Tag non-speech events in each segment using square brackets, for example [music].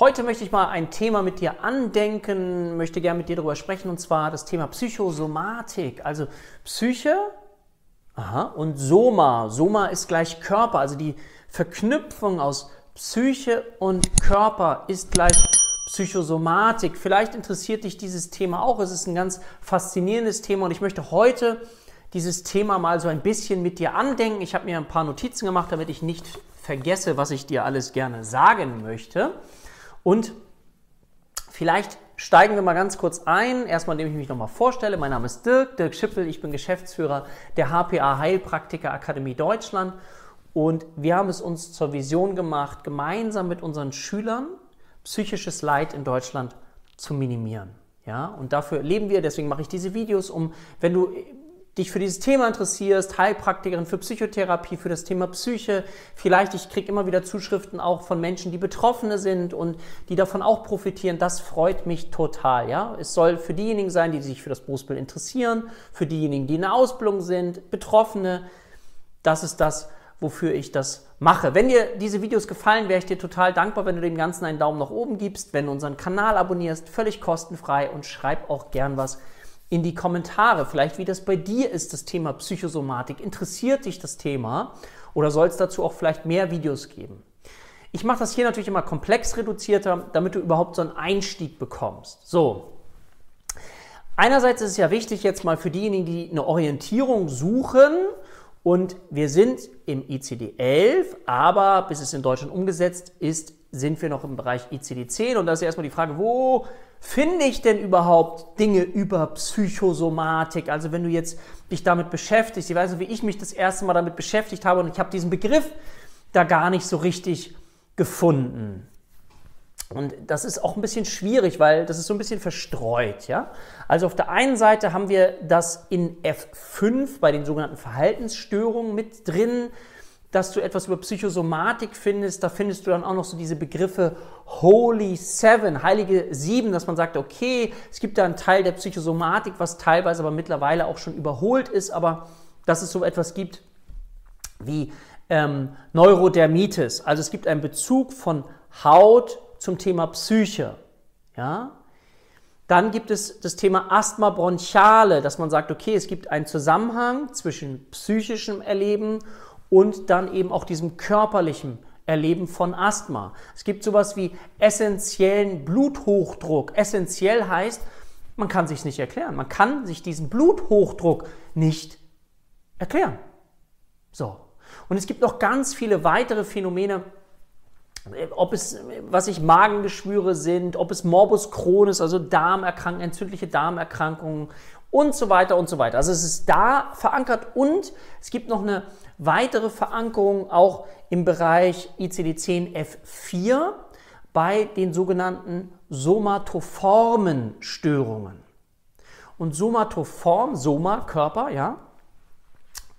Heute möchte ich mal ein Thema mit dir andenken, möchte gerne mit dir darüber sprechen, und zwar das Thema Psychosomatik. Also Psyche aha, und Soma. Soma ist gleich Körper, also die Verknüpfung aus Psyche und Körper ist gleich Psychosomatik. Vielleicht interessiert dich dieses Thema auch. Es ist ein ganz faszinierendes Thema und ich möchte heute dieses Thema mal so ein bisschen mit dir andenken. Ich habe mir ein paar Notizen gemacht, damit ich nicht vergesse, was ich dir alles gerne sagen möchte. Und vielleicht steigen wir mal ganz kurz ein. Erstmal, indem ich mich nochmal vorstelle. Mein Name ist Dirk, Dirk Schippel. Ich bin Geschäftsführer der HPA Heilpraktiker Akademie Deutschland. Und wir haben es uns zur Vision gemacht, gemeinsam mit unseren Schülern psychisches Leid in Deutschland zu minimieren. Ja, und dafür leben wir, deswegen mache ich diese Videos, um, wenn du dich für dieses Thema interessierst, Heilpraktikerin für Psychotherapie, für das Thema Psyche, vielleicht, ich kriege immer wieder Zuschriften auch von Menschen, die Betroffene sind und die davon auch profitieren, das freut mich total. Ja? Es soll für diejenigen sein, die sich für das Berufsbild interessieren, für diejenigen, die in der Ausbildung sind, Betroffene, das ist das, wofür ich das mache. Wenn dir diese Videos gefallen, wäre ich dir total dankbar, wenn du dem Ganzen einen Daumen nach oben gibst, wenn du unseren Kanal abonnierst, völlig kostenfrei und schreib auch gern was in die Kommentare, vielleicht wie das bei dir ist, das Thema Psychosomatik. Interessiert dich das Thema oder soll es dazu auch vielleicht mehr Videos geben? Ich mache das hier natürlich immer komplex reduzierter, damit du überhaupt so einen Einstieg bekommst. So. Einerseits ist es ja wichtig jetzt mal für diejenigen, die eine Orientierung suchen und wir sind im ICD-11, aber bis es in Deutschland umgesetzt ist, sind wir noch im Bereich ICD-10 und da ist erstmal die Frage, wo finde ich denn überhaupt Dinge über Psychosomatik? Also wenn du jetzt dich damit beschäftigst, ich weiß nicht, wie ich mich das erste Mal damit beschäftigt habe und ich habe diesen Begriff da gar nicht so richtig gefunden. Und das ist auch ein bisschen schwierig, weil das ist so ein bisschen verstreut, ja. Also auf der einen Seite haben wir das in F5 bei den sogenannten Verhaltensstörungen mit drin dass du etwas über Psychosomatik findest, da findest du dann auch noch so diese Begriffe Holy Seven, heilige Sieben, dass man sagt, okay, es gibt da einen Teil der Psychosomatik, was teilweise aber mittlerweile auch schon überholt ist, aber dass es so etwas gibt wie ähm, Neurodermitis, also es gibt einen Bezug von Haut zum Thema Psyche, ja. Dann gibt es das Thema Asthma bronchiale, dass man sagt, okay, es gibt einen Zusammenhang zwischen psychischem Erleben und dann eben auch diesem körperlichen Erleben von Asthma. Es gibt sowas wie essentiellen Bluthochdruck. Essentiell heißt, man kann sich nicht erklären. Man kann sich diesen Bluthochdruck nicht erklären. So. Und es gibt noch ganz viele weitere Phänomene, ob es, was ich Magengeschwüre sind, ob es Morbus Crohn ist, also Darmerkrankungen, entzündliche Darmerkrankungen und so weiter und so weiter. Also es ist da verankert und es gibt noch eine weitere Verankerung auch im Bereich ICD-10 F4 bei den sogenannten somatoformen Störungen. Und somatoform, Soma, Körper, ja.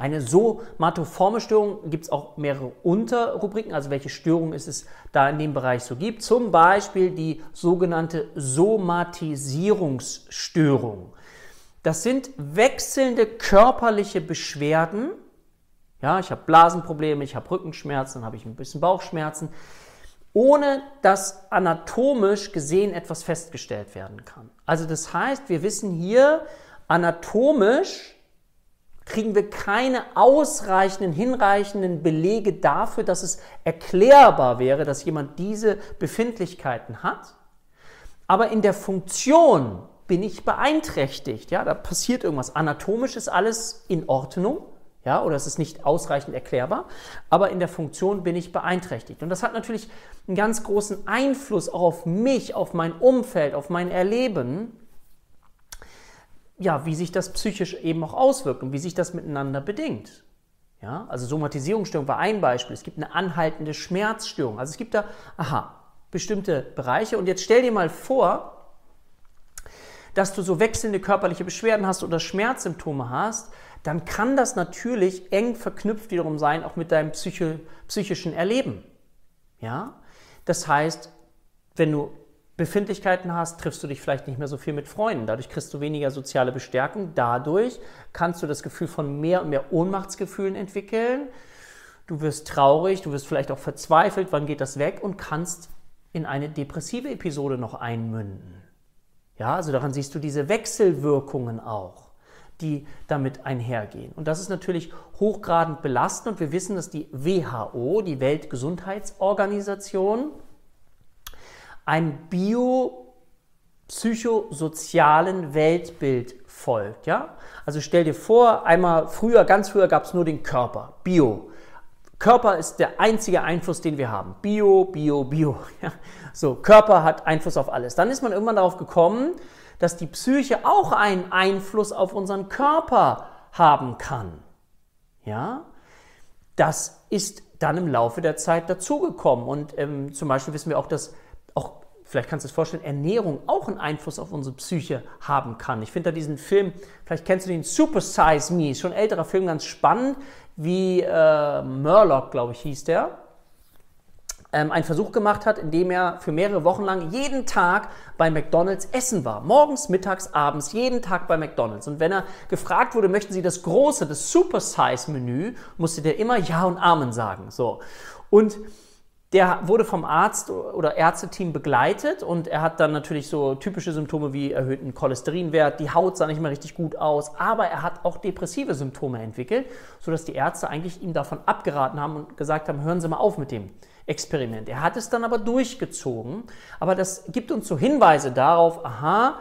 Eine somatoforme Störung gibt es auch mehrere Unterrubriken, also welche Störung ist es da in dem Bereich so gibt. Zum Beispiel die sogenannte Somatisierungsstörung. Das sind wechselnde körperliche Beschwerden, ja, ich habe Blasenprobleme, ich habe Rückenschmerzen, habe ich ein bisschen Bauchschmerzen, ohne dass anatomisch gesehen etwas festgestellt werden kann. Also das heißt, wir wissen hier, anatomisch kriegen wir keine ausreichenden, hinreichenden Belege dafür, dass es erklärbar wäre, dass jemand diese Befindlichkeiten hat. Aber in der Funktion bin ich beeinträchtigt. Ja, da passiert irgendwas. Anatomisch ist alles in Ordnung ja, oder es ist nicht ausreichend erklärbar, aber in der Funktion bin ich beeinträchtigt. Und das hat natürlich einen ganz großen Einfluss auch auf mich, auf mein Umfeld, auf mein Erleben, ja, wie sich das psychisch eben auch auswirkt und wie sich das miteinander bedingt. Ja, also Somatisierungsstörung war ein Beispiel. Es gibt eine anhaltende Schmerzstörung. Also es gibt da, aha, bestimmte Bereiche. Und jetzt stell dir mal vor, dass du so wechselnde körperliche Beschwerden hast oder Schmerzsymptome hast, dann kann das natürlich eng verknüpft wiederum sein, auch mit deinem Psycho psychischen Erleben. Ja? Das heißt, wenn du Befindlichkeiten hast, triffst du dich vielleicht nicht mehr so viel mit Freunden. Dadurch kriegst du weniger soziale Bestärkung. Dadurch kannst du das Gefühl von mehr und mehr Ohnmachtsgefühlen entwickeln. Du wirst traurig, du wirst vielleicht auch verzweifelt, wann geht das weg und kannst in eine depressive Episode noch einmünden. Ja, also daran siehst du diese Wechselwirkungen auch, die damit einhergehen. Und das ist natürlich hochgradend belastend und wir wissen, dass die WHO, die Weltgesundheitsorganisation, ein biopsychosozialen Weltbild folgt. Ja? Also stell dir vor, einmal früher, ganz früher gab es nur den Körper, Bio. Körper ist der einzige Einfluss, den wir haben. Bio, Bio, Bio. [laughs] Ja? So, Körper hat Einfluss auf alles. Dann ist man irgendwann darauf gekommen, dass die Psyche auch einen Einfluss auf unseren Körper haben kann. Ja, das ist dann im Laufe der Zeit dazugekommen. Und ähm, zum Beispiel wissen wir auch, dass vielleicht kannst du es vorstellen, Ernährung auch einen Einfluss auf unsere Psyche haben kann. Ich finde da diesen Film, vielleicht kennst du den Super Size Me, schon ein älterer Film, ganz spannend, wie äh, Murloc, glaube ich, hieß der ähm, einen Versuch gemacht hat, indem er für mehrere Wochen lang jeden Tag bei McDonald's essen war. Morgens, mittags, abends, jeden Tag bei McDonald's. Und wenn er gefragt wurde, möchten Sie das große, das Super-Size-Menü, musste der immer Ja und Amen sagen. So. Und der wurde vom Arzt oder Ärzteteam begleitet und er hat dann natürlich so typische Symptome wie erhöhten Cholesterinwert, die Haut sah nicht mehr richtig gut aus, aber er hat auch depressive Symptome entwickelt, sodass die Ärzte eigentlich ihm davon abgeraten haben und gesagt haben, hören Sie mal auf mit dem Experiment. Er hat es dann aber durchgezogen, aber das gibt uns so Hinweise darauf, aha,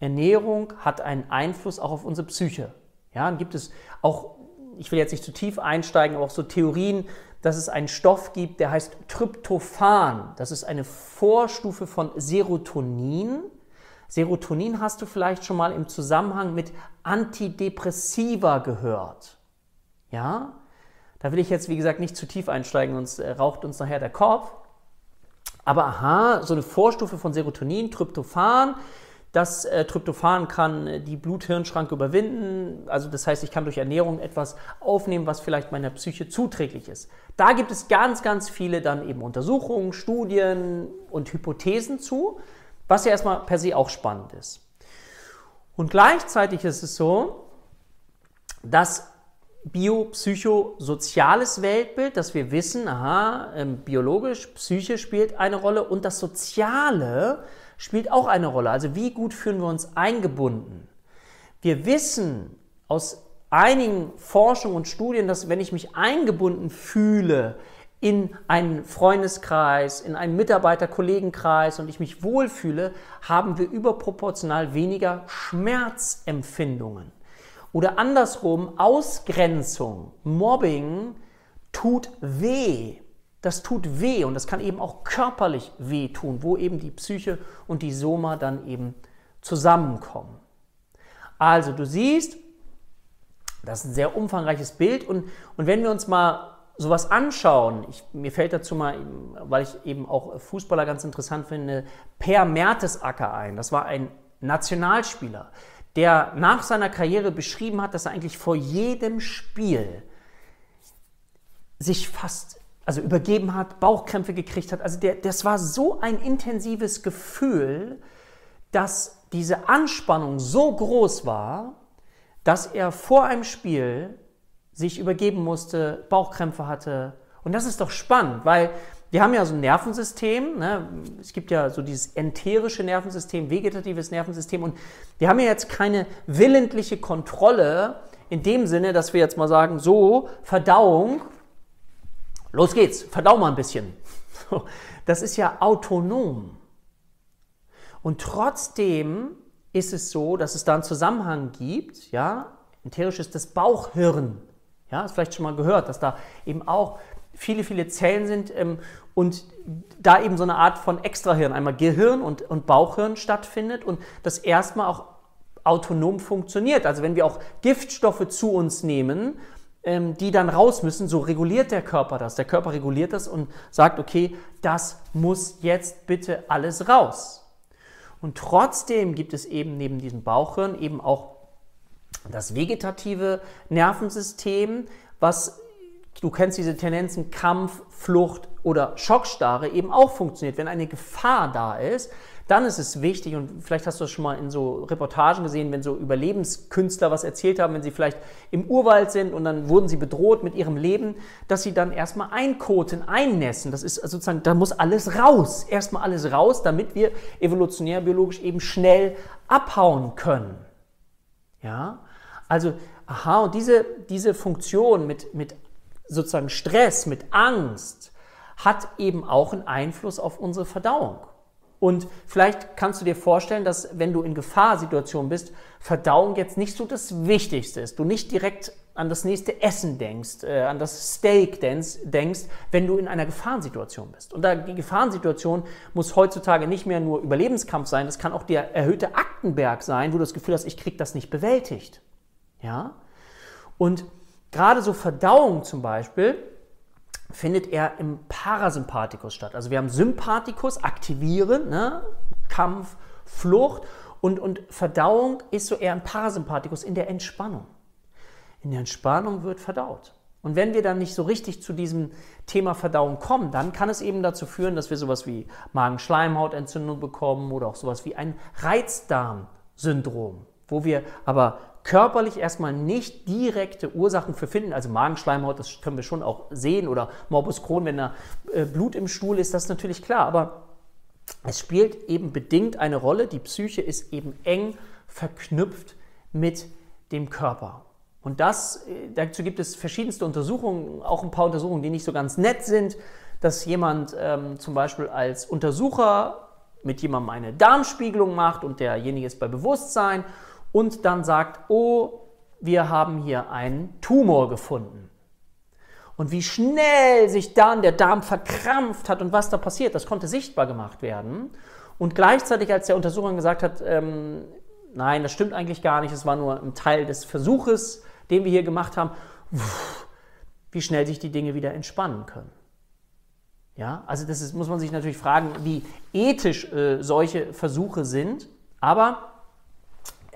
Ernährung hat einen Einfluss auch auf unsere Psyche. Ja, dann gibt es auch, ich will jetzt nicht zu tief einsteigen, aber auch so Theorien, dass es einen Stoff gibt, der heißt Tryptophan. Das ist eine Vorstufe von Serotonin. Serotonin hast du vielleicht schon mal im Zusammenhang mit Antidepressiva gehört. Ja? Da will ich jetzt, wie gesagt, nicht zu tief einsteigen, sonst äh, raucht uns nachher der Kopf. Aber aha, so eine Vorstufe von Serotonin, Tryptophan. Das äh, Tryptophan kann äh, die Blut-Hirn-Schranke überwinden. Also das heißt, ich kann durch Ernährung etwas aufnehmen, was vielleicht meiner Psyche zuträglich ist. Da gibt es ganz, ganz viele dann eben Untersuchungen, Studien und Hypothesen zu, was ja erstmal per se auch spannend ist. Und gleichzeitig ist es so, dass biopsychosoziales Weltbild, dass wir wissen, aha, ähm, biologisch, Psyche spielt eine Rolle und das Soziale spielt auch eine Rolle. Also wie gut fühlen wir uns eingebunden? Wir wissen aus einigen Forschungen und Studien, dass wenn ich mich eingebunden fühle in einen Freundeskreis, in einen Mitarbeiter-Kollegenkreis und ich mich wohlfühle, haben wir überproportional weniger Schmerzempfindungen. Oder andersrum, Ausgrenzung, Mobbing tut weh. Das tut weh und das kann eben auch körperlich weh tun, wo eben die Psyche und die Soma dann eben zusammenkommen. Also du siehst, das ist ein sehr umfangreiches Bild und, und wenn wir uns mal sowas anschauen, ich, mir fällt dazu mal, weil ich eben auch Fußballer ganz interessant finde, Per Mertesacker ein. Das war ein Nationalspieler der nach seiner Karriere beschrieben hat, dass er eigentlich vor jedem Spiel sich fast also übergeben hat, Bauchkrämpfe gekriegt hat. Also der, das war so ein intensives Gefühl, dass diese Anspannung so groß war, dass er vor einem Spiel sich übergeben musste, Bauchkrämpfe hatte. Und das ist doch spannend, weil wir haben ja so ein Nervensystem, ne? es gibt ja so dieses enterische Nervensystem, vegetatives Nervensystem und wir haben ja jetzt keine willentliche Kontrolle in dem Sinne, dass wir jetzt mal sagen, so, Verdauung, los geht's, verdau mal ein bisschen. Das ist ja autonom. Und trotzdem ist es so, dass es da einen Zusammenhang gibt, ja, enterisch ist das Bauchhirn. Ja, hast vielleicht schon mal gehört, dass da eben auch viele, viele Zellen sind ähm, und da eben so eine Art von Extrahirn, einmal Gehirn und, und Bauchhirn stattfindet und das erstmal auch autonom funktioniert. Also wenn wir auch Giftstoffe zu uns nehmen, die dann raus müssen, so reguliert der Körper das. Der Körper reguliert das und sagt, okay, das muss jetzt bitte alles raus. Und trotzdem gibt es eben neben diesem Bauchhirn eben auch das vegetative Nervensystem, was du kennst diese Tendenzen Kampf, Flucht oder Schockstarre eben auch funktioniert. Wenn eine Gefahr da ist, dann ist es wichtig, und vielleicht hast du das schon mal in so Reportagen gesehen, wenn so Überlebenskünstler was erzählt haben, wenn sie vielleicht im Urwald sind und dann wurden sie bedroht mit ihrem Leben, dass sie dann erstmal einkoten, einnässen. Das ist sozusagen, da muss alles raus. Erstmal alles raus, damit wir evolutionär biologisch eben schnell abhauen können. Ja? Also, aha, und diese, diese Funktion mit, mit sozusagen Stress, mit Angst, hat eben auch einen Einfluss auf unsere Verdauung. Und vielleicht kannst du dir vorstellen, dass wenn du in Gefahrsituationen bist, Verdauung jetzt nicht so das Wichtigste ist. Du nicht direkt an das nächste Essen denkst, äh, an das Steak denkst, wenn du in einer Gefahrensituation bist. Und die Gefahrensituation muss heutzutage nicht mehr nur Überlebenskampf sein, das kann auch der erhöhte Aktenberg sein, wo du das Gefühl hast, ich krieg das nicht bewältigt. Ja? Und gerade so Verdauung zum Beispiel, findet er im Parasympathikus statt. Also wir haben Sympathikus, aktivieren, ne? Kampf, Flucht und, und Verdauung ist so eher im Parasympathikus, in der Entspannung. In der Entspannung wird verdaut. Und wenn wir dann nicht so richtig zu diesem Thema Verdauung kommen, dann kann es eben dazu führen, dass wir sowas wie Magenschleimhautentzündung bekommen oder auch sowas wie ein Reizdarmsyndrom, wo wir aber körperlich erstmal nicht direkte Ursachen für finden. Also Magenschleimhaut, das können wir schon auch sehen, oder Morbus Crohn, wenn da äh, Blut im Stuhl ist, das ist natürlich klar. Aber es spielt eben bedingt eine Rolle. Die Psyche ist eben eng verknüpft mit dem Körper. Und das, äh, dazu gibt es verschiedenste Untersuchungen, auch ein paar Untersuchungen, die nicht so ganz nett sind, dass jemand ähm, zum Beispiel als Untersucher mit jemandem eine Darmspiegelung macht und derjenige ist bei Bewusstsein und dann sagt, oh, wir haben hier einen Tumor gefunden. Und wie schnell sich dann der Darm verkrampft hat und was da passiert, das konnte sichtbar gemacht werden. Und gleichzeitig, als der Untersucher gesagt hat, ähm, nein, das stimmt eigentlich gar nicht, es war nur ein Teil des Versuches, den wir hier gemacht haben, wie schnell sich die Dinge wieder entspannen können. Ja, also das ist, muss man sich natürlich fragen, wie ethisch äh, solche Versuche sind. Aber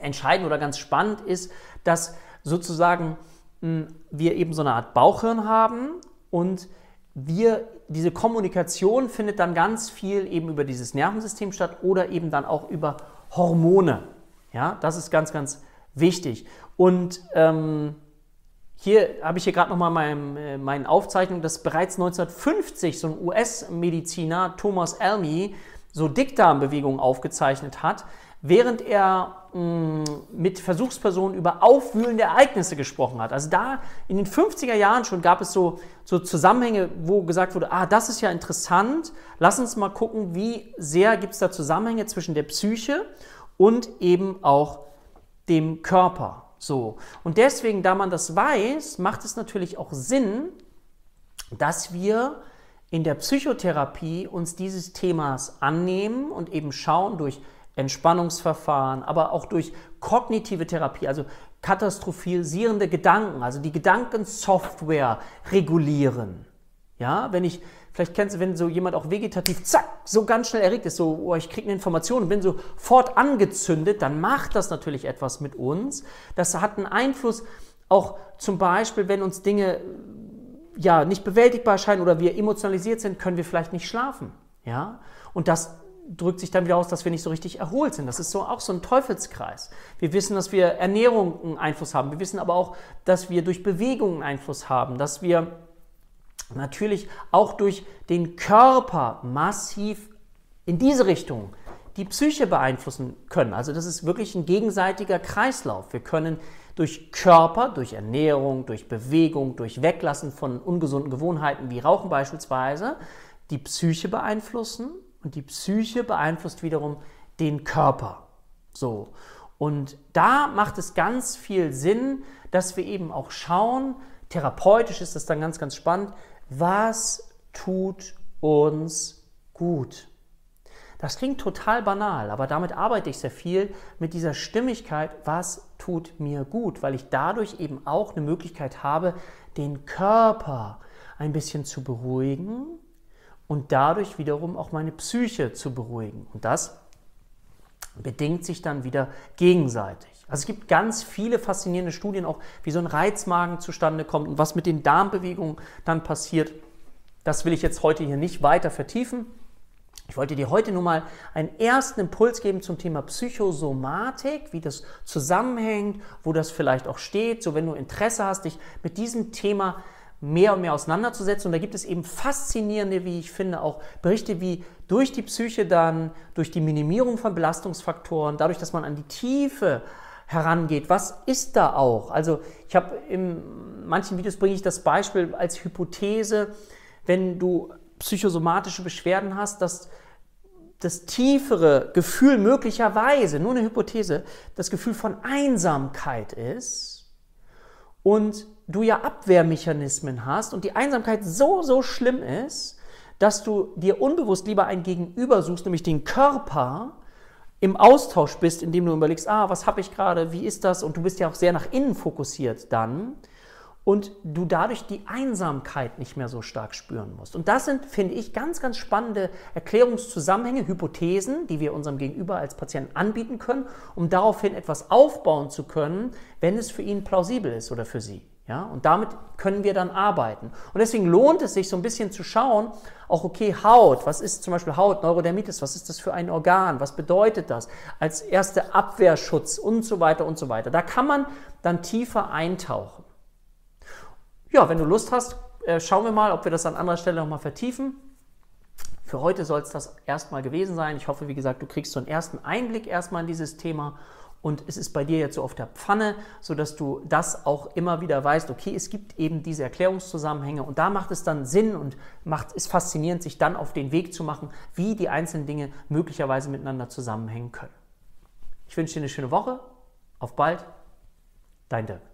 entscheidend oder ganz spannend ist, dass sozusagen mh, hm, wir eben so eine Art Bauchhirn haben und wir, diese Kommunikation findet dann ganz viel eben über dieses Nervensystem statt oder eben dann auch über Hormone. Ja, das ist ganz, ganz wichtig. Und ähm, hier habe ich hier gerade nochmal mein, äh, meine Aufzeichnung, dass bereits 1950 so ein US-Mediziner, Thomas Elmy, so Dickdarmbewegungen aufgezeichnet hat, während er mit Versuchspersonen über aufwühlende Ereignisse gesprochen hat. Also da in den 50er Jahren schon gab es so, so Zusammenhänge, wo gesagt wurde, ah, das ist ja interessant, lass uns mal gucken, wie sehr gibt es da Zusammenhänge zwischen der Psyche und eben auch dem Körper. So. Und deswegen, da man das weiß, macht es natürlich auch Sinn, dass wir in der Psychotherapie uns dieses Themas annehmen und eben schauen durch Entspannungsverfahren, aber auch durch kognitive Therapie, also katastrophisierende Gedanken, also die Gedankensoftware regulieren. Ja, wenn ich, vielleicht kennst du, wenn so jemand auch vegetativ, zack, so ganz schnell erregt ist, so, oh, ich kriege eine Information und bin sofort angezündet, dann macht das natürlich etwas mit uns. Das hat einen Einfluss auch zum Beispiel, wenn uns Dinge ja nicht bewältigbar erscheinen oder wir emotionalisiert sind, können wir vielleicht nicht schlafen. Ja, und das drückt sich dann wieder aus, dass wir nicht so richtig erholt sind. Das ist so auch so ein Teufelskreis. Wir wissen, dass wir Ernährung einen Einfluss haben. Wir wissen aber auch, dass wir durch Bewegung einen Einfluss haben, dass wir natürlich auch durch den Körper massiv in diese Richtung die Psyche beeinflussen können. Also das ist wirklich ein gegenseitiger Kreislauf. Wir können durch Körper, durch Ernährung, durch Bewegung, durch Weglassen von ungesunden Gewohnheiten wie Rauchen beispielsweise die Psyche beeinflussen und die Psyche beeinflusst wiederum den Körper. So. Und da macht es ganz viel Sinn, dass wir eben auch schauen, therapeutisch ist das dann ganz, ganz spannend, was tut uns gut. Das klingt total banal, aber damit arbeite ich sehr viel mit dieser Stimmigkeit, was tut mir gut, weil ich dadurch eben auch eine Möglichkeit habe, den Körper ein bisschen zu beruhigen und dadurch wiederum auch meine Psyche zu beruhigen. Und das bedingt sich dann wieder gegenseitig. Also es gibt ganz viele faszinierende Studien auch, wie so ein Reizmagen zustande kommt und was mit den Darmbewegungen dann passiert. Das will ich jetzt heute hier nicht weiter vertiefen. Ich wollte dir heute nur mal einen ersten Impuls geben zum Thema Psychosomatik, wie das zusammenhängt, wo das vielleicht auch steht. So, wenn du Interesse hast, dich mit diesem Thema mehr und mehr auseinanderzusetzen. Und da gibt es eben faszinierende, wie ich finde, auch Berichte, wie durch die Psyche dann, durch die Minimierung von Belastungsfaktoren, dadurch, dass man an die Tiefe herangeht, was ist da auch? Also ich habe in manchen Videos bringe ich das Beispiel als Hypothese, wenn du psychosomatische Beschwerden hast, dass das tiefere Gefühl möglicherweise, nur eine Hypothese, das Gefühl von Einsamkeit ist und du ja Abwehrmechanismen hast und die Einsamkeit so, so schlimm ist, dass du dir unbewusst lieber ein Gegenüber suchst, nämlich den Körper, im Austausch bist, indem du überlegst, ah, was habe ich gerade, wie ist das? Und du bist ja auch sehr nach innen fokussiert dann und du dadurch die Einsamkeit nicht mehr so stark spüren musst. Und das sind, finde ich, ganz, ganz spannende Erklärungszusammenhänge, Hypothesen, die wir unserem Gegenüber als Patienten anbieten können, um daraufhin etwas aufbauen zu können, wenn es für ihn plausibel ist oder für sie. Ja, und damit können wir dann arbeiten. Und deswegen lohnt es sich so ein bisschen zu schauen, auch okay, Haut, was ist zum Beispiel Haut, Neurodermitis, was ist das für ein Organ, was bedeutet das als erste Abwehrschutz und so weiter und so weiter. Da kann man dann tiefer eintauchen. Ja, wenn du Lust hast, äh, schauen wir mal, ob wir das an anderer Stelle nochmal vertiefen. Für heute soll es das erstmal gewesen sein. Ich hoffe, wie gesagt, du kriegst so einen ersten Einblick erstmal in dieses Thema und es ist bei dir jetzt so auf der Pfanne, sodass du das auch immer wieder weißt, okay, es gibt eben diese Erklärungszusammenhänge und da macht es dann Sinn und macht es faszinierend, sich dann auf den Weg zu machen, wie die einzelnen Dinge möglicherweise miteinander zusammenhängen können. Ich wünsche dir eine schöne Woche. Auf bald. Dein Dirk.